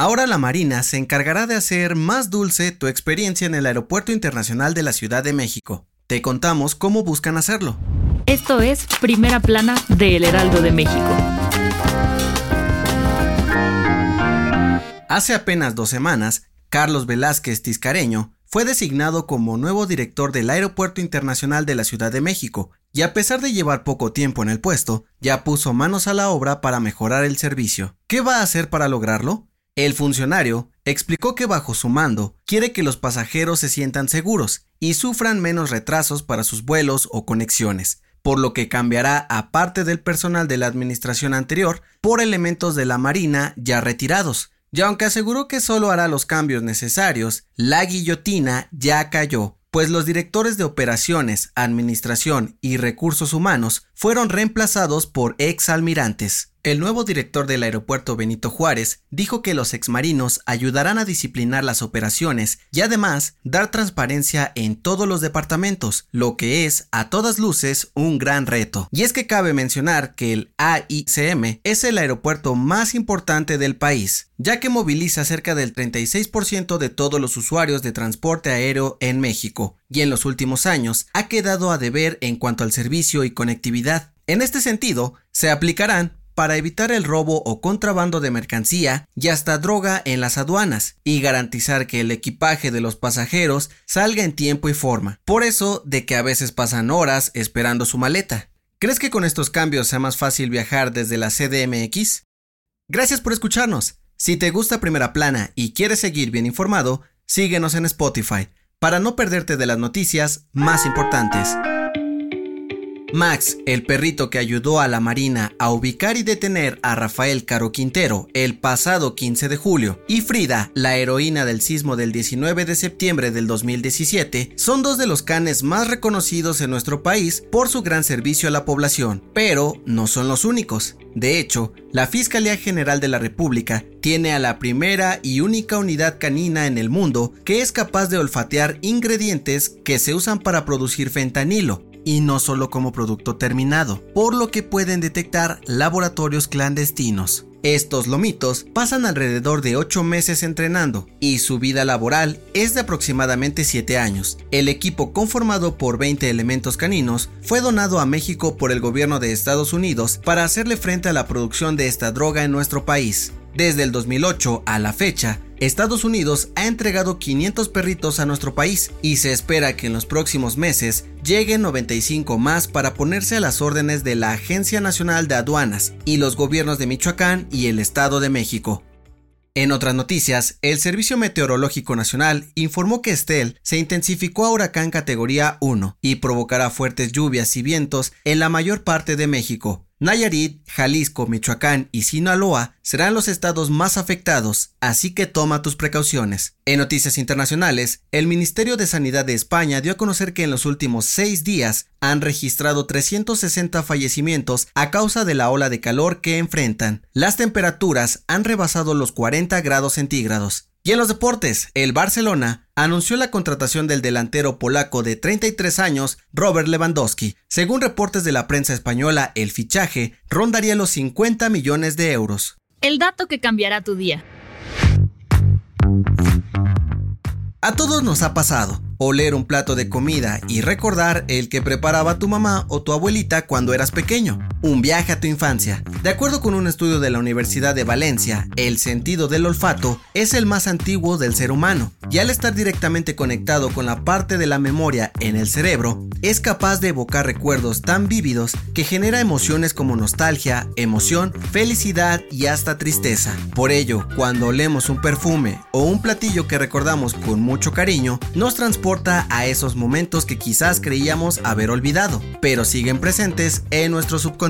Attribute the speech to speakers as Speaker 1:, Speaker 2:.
Speaker 1: Ahora la Marina se encargará de hacer más dulce tu experiencia en el Aeropuerto Internacional de la Ciudad de México. Te contamos cómo buscan hacerlo.
Speaker 2: Esto es Primera Plana de El Heraldo de México.
Speaker 1: Hace apenas dos semanas, Carlos Velázquez Tiscareño fue designado como nuevo director del Aeropuerto Internacional de la Ciudad de México, y a pesar de llevar poco tiempo en el puesto, ya puso manos a la obra para mejorar el servicio. ¿Qué va a hacer para lograrlo? El funcionario explicó que bajo su mando quiere que los pasajeros se sientan seguros y sufran menos retrasos para sus vuelos o conexiones, por lo que cambiará a parte del personal de la administración anterior por elementos de la Marina ya retirados. Y aunque aseguró que solo hará los cambios necesarios, la guillotina ya cayó, pues los directores de operaciones, administración y recursos humanos fueron reemplazados por exalmirantes. El nuevo director del aeropuerto Benito Juárez dijo que los exmarinos ayudarán a disciplinar las operaciones y además dar transparencia en todos los departamentos, lo que es a todas luces un gran reto. Y es que cabe mencionar que el AICM es el aeropuerto más importante del país, ya que moviliza cerca del 36% de todos los usuarios de transporte aéreo en México, y en los últimos años ha quedado a deber en cuanto al servicio y conectividad. En este sentido, se aplicarán para evitar el robo o contrabando de mercancía y hasta droga en las aduanas y garantizar que el equipaje de los pasajeros salga en tiempo y forma. Por eso de que a veces pasan horas esperando su maleta. ¿Crees que con estos cambios sea más fácil viajar desde la CDMX? Gracias por escucharnos. Si te gusta Primera Plana y quieres seguir bien informado, síguenos en Spotify para no perderte de las noticias más importantes. Max, el perrito que ayudó a la Marina a ubicar y detener a Rafael Caro Quintero el pasado 15 de julio, y Frida, la heroína del sismo del 19 de septiembre del 2017, son dos de los canes más reconocidos en nuestro país por su gran servicio a la población, pero no son los únicos. De hecho, la Fiscalía General de la República tiene a la primera y única unidad canina en el mundo que es capaz de olfatear ingredientes que se usan para producir fentanilo, y no solo como producto terminado, por lo que pueden detectar laboratorios clandestinos. Estos lomitos pasan alrededor de 8 meses entrenando y su vida laboral es de aproximadamente 7 años. El equipo conformado por 20 elementos caninos fue donado a México por el gobierno de Estados Unidos para hacerle frente a la producción de esta droga en nuestro país. Desde el 2008 a la fecha, Estados Unidos ha entregado 500 perritos a nuestro país y se espera que en los próximos meses lleguen 95 más para ponerse a las órdenes de la Agencia Nacional de Aduanas y los gobiernos de Michoacán y el Estado de México. En otras noticias, el Servicio Meteorológico Nacional informó que Estel se intensificó a huracán categoría 1 y provocará fuertes lluvias y vientos en la mayor parte de México, Nayarit, Jalisco, Michoacán y Sinaloa serán los estados más afectados, así que toma tus precauciones. En noticias internacionales, el Ministerio de Sanidad de España dio a conocer que en los últimos seis días han registrado 360 fallecimientos a causa de la ola de calor que enfrentan. Las temperaturas han rebasado los 40 grados centígrados. Y en los deportes, el Barcelona anunció la contratación del delantero polaco de 33 años, Robert Lewandowski. Según reportes de la prensa española, el fichaje rondaría los 50 millones de euros.
Speaker 2: El dato que cambiará tu día.
Speaker 1: A todos nos ha pasado oler un plato de comida y recordar el que preparaba tu mamá o tu abuelita cuando eras pequeño. Un viaje a tu infancia. De acuerdo con un estudio de la Universidad de Valencia, el sentido del olfato es el más antiguo del ser humano y al estar directamente conectado con la parte de la memoria en el cerebro, es capaz de evocar recuerdos tan vívidos que genera emociones como nostalgia, emoción, felicidad y hasta tristeza. Por ello, cuando olemos un perfume o un platillo que recordamos con mucho cariño, nos transporta a esos momentos que quizás creíamos haber olvidado, pero siguen presentes en nuestro subconsciente